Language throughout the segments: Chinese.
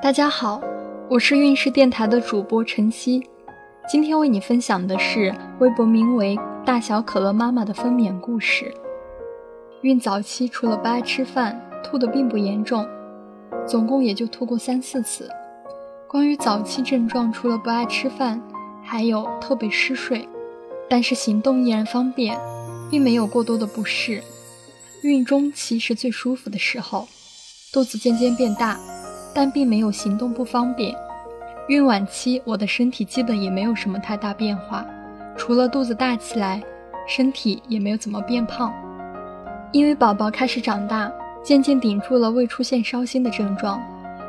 大家好，我是运势电台的主播晨曦，今天为你分享的是微博名为“大小可乐妈妈”的分娩故事。孕早期除了不爱吃饭，吐的并不严重，总共也就吐过三四次。关于早期症状，除了不爱吃饭，还有特别嗜睡，但是行动依然方便，并没有过多的不适。孕中期是最舒服的时候，肚子渐渐变大。但并没有行动不方便。孕晚期，我的身体基本也没有什么太大变化，除了肚子大起来，身体也没有怎么变胖。因为宝宝开始长大，渐渐顶住了未出现烧心的症状，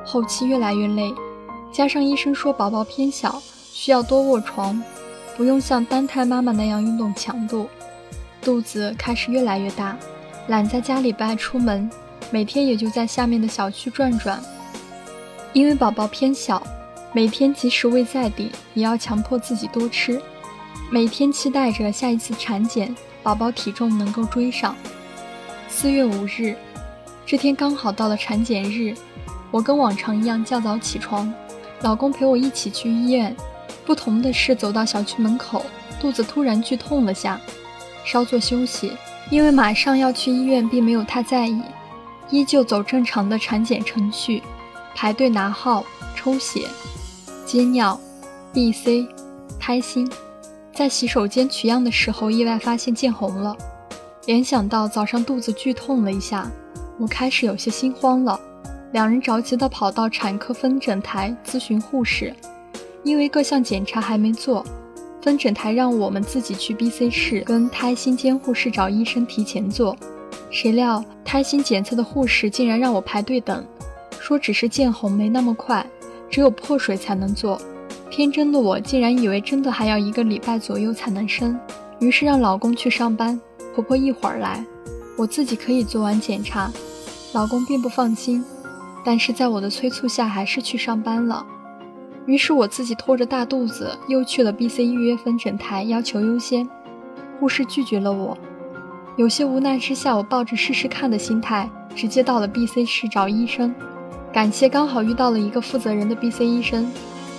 后期越来越累，加上医生说宝宝偏小，需要多卧床，不用像单胎妈妈那样运动强度，肚子开始越来越大，懒在家里不爱出门，每天也就在下面的小区转转。因为宝宝偏小，每天即使胃在顶，也要强迫自己多吃。每天期待着下一次产检，宝宝体重能够追上。四月五日，这天刚好到了产检日，我跟往常一样较早起床，老公陪我一起去医院。不同的是，走到小区门口，肚子突然剧痛了下，稍作休息，因为马上要去医院，并没有太在意，依旧走正常的产检程序。排队拿号、抽血、接尿、B、C、胎心，在洗手间取样的时候，意外发现见红了。联想到早上肚子剧痛了一下，我开始有些心慌了。两人着急地跑到产科分诊台咨询护士，因为各项检查还没做，分诊台让我们自己去 B、C 室跟胎心监护室找医生提前做。谁料胎心检测的护士竟然让我排队等。说只是见红没那么快，只有破水才能做。天真的我竟然以为真的还要一个礼拜左右才能生，于是让老公去上班，婆婆一会儿来，我自己可以做完检查。老公并不放心，但是在我的催促下还是去上班了。于是我自己拖着大肚子又去了 B、C 预约分诊台，要求优先。护士拒绝了我，有些无奈之下，我抱着试试看的心态，直接到了 B、C 室找医生。感谢刚好遇到了一个负责人的 B C 医生，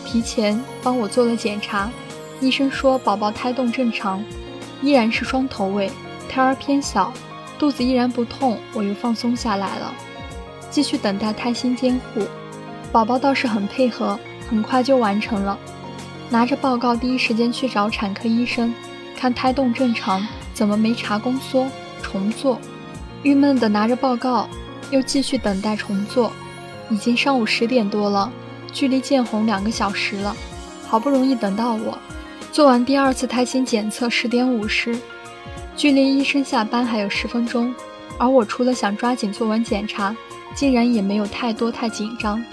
提前帮我做了检查。医生说宝宝胎动正常，依然是双头位，胎儿偏小，肚子依然不痛，我又放松下来了。继续等待胎心监护，宝宝倒是很配合，很快就完成了。拿着报告第一时间去找产科医生，看胎动正常，怎么没查宫缩？重做。郁闷的拿着报告，又继续等待重做。已经上午十点多了，距离见红两个小时了，好不容易等到我，做完第二次胎心检测十点五十，距离医生下班还有十分钟，而我除了想抓紧做完检查，竟然也没有太多太紧张。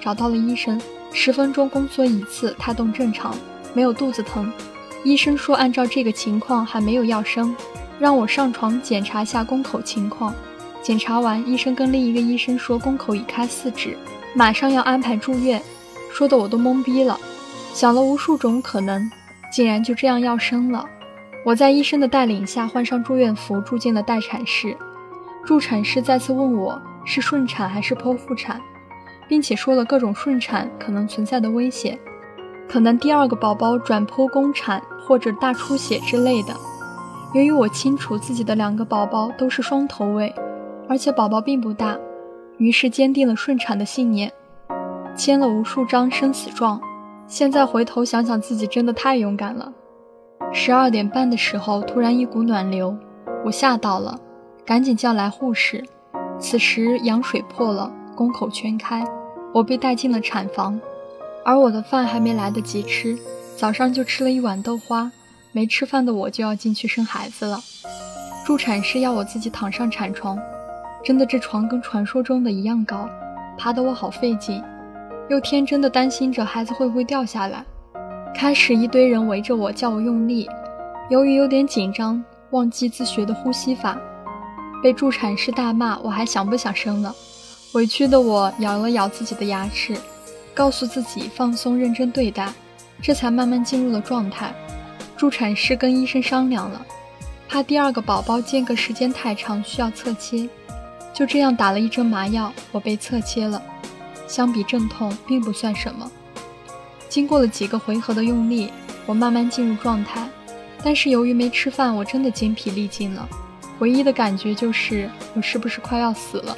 找到了医生，十分钟宫缩一次，胎动正常，没有肚子疼。医生说按照这个情况还没有要生，让我上床检查下宫口情况。检查完，医生跟另一个医生说宫口已开四指，马上要安排住院，说的我都懵逼了，想了无数种可能，竟然就这样要生了。我在医生的带领下换上住院服，住进了待产室。助产师再次问我是顺产还是剖腹产，并且说了各种顺产可能存在的危险，可能第二个宝宝转剖宫产或者大出血之类的。由于我清楚自己的两个宝宝都是双头位。而且宝宝并不大，于是坚定了顺产的信念，签了无数张生死状。现在回头想想，自己真的太勇敢了。十二点半的时候，突然一股暖流，我吓到了，赶紧叫来护士。此时羊水破了，宫口全开，我被带进了产房。而我的饭还没来得及吃，早上就吃了一碗豆花，没吃饭的我就要进去生孩子了。助产师要我自己躺上产床。真的，这床跟传说中的一样高，爬得我好费劲，又天真的担心着孩子会不会掉下来。开始一堆人围着我，叫我用力。由于有点紧张，忘记自学的呼吸法，被助产师大骂，我还想不想生了？委屈的我咬了咬自己的牙齿，告诉自己放松认真对待，这才慢慢进入了状态。助产师跟医生商量了，怕第二个宝宝间隔时间太长，需要侧切。就这样打了一针麻药，我被侧切了。相比阵痛并不算什么。经过了几个回合的用力，我慢慢进入状态。但是由于没吃饭，我真的精疲力尽了。唯一的感觉就是我是不是快要死了？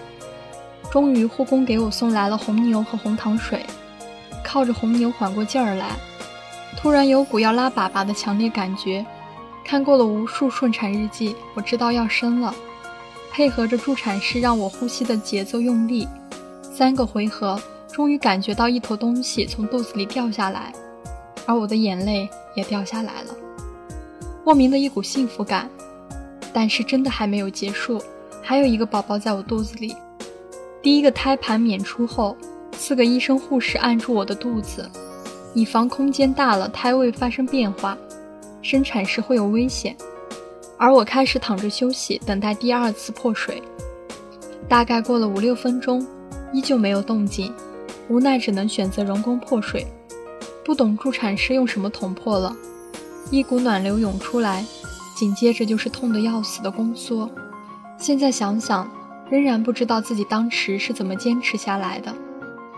终于，护工给我送来了红牛和红糖水，靠着红牛缓过劲儿来。突然有股要拉粑粑的强烈感觉。看过了无数顺产日记，我知道要生了。配合着助产士让我呼吸的节奏用力，三个回合，终于感觉到一坨东西从肚子里掉下来，而我的眼泪也掉下来了。莫名的一股幸福感，但是真的还没有结束，还有一个宝宝在我肚子里。第一个胎盘娩出后，四个医生护士按住我的肚子，以防空间大了胎位发生变化，生产时会有危险。而我开始躺着休息，等待第二次破水。大概过了五六分钟，依旧没有动静，无奈只能选择人工破水。不懂助产师用什么捅破了。一股暖流涌出来，紧接着就是痛得要死的宫缩。现在想想，仍然不知道自己当时是怎么坚持下来的。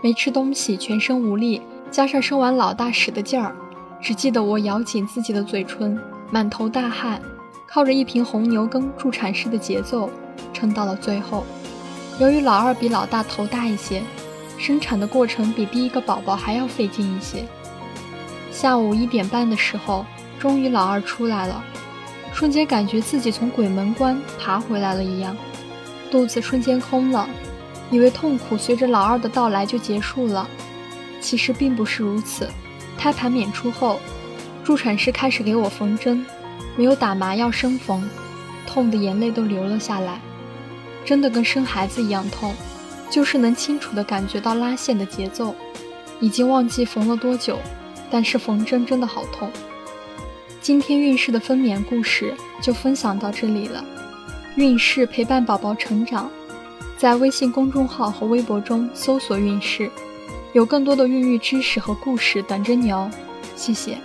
没吃东西，全身无力，加上生完老大使的劲儿，只记得我咬紧自己的嘴唇，满头大汗，靠着一瓶红牛跟助产士的节奏撑到了最后。由于老二比老大头大一些，生产的过程比第一个宝宝还要费劲一些。下午一点半的时候。终于，老二出来了，瞬间感觉自己从鬼门关爬回来了一样，肚子瞬间空了，以为痛苦随着老二的到来就结束了，其实并不是如此。胎盘娩出后，助产师开始给我缝针，没有打麻药生缝，痛的眼泪都流了下来，真的跟生孩子一样痛，就是能清楚的感觉到拉线的节奏。已经忘记缝了多久，但是缝针真的好痛。今天孕氏的分娩故事就分享到这里了。孕氏陪伴宝宝成长，在微信公众号和微博中搜索“孕氏”，有更多的孕育知识和故事等着你哦。谢谢。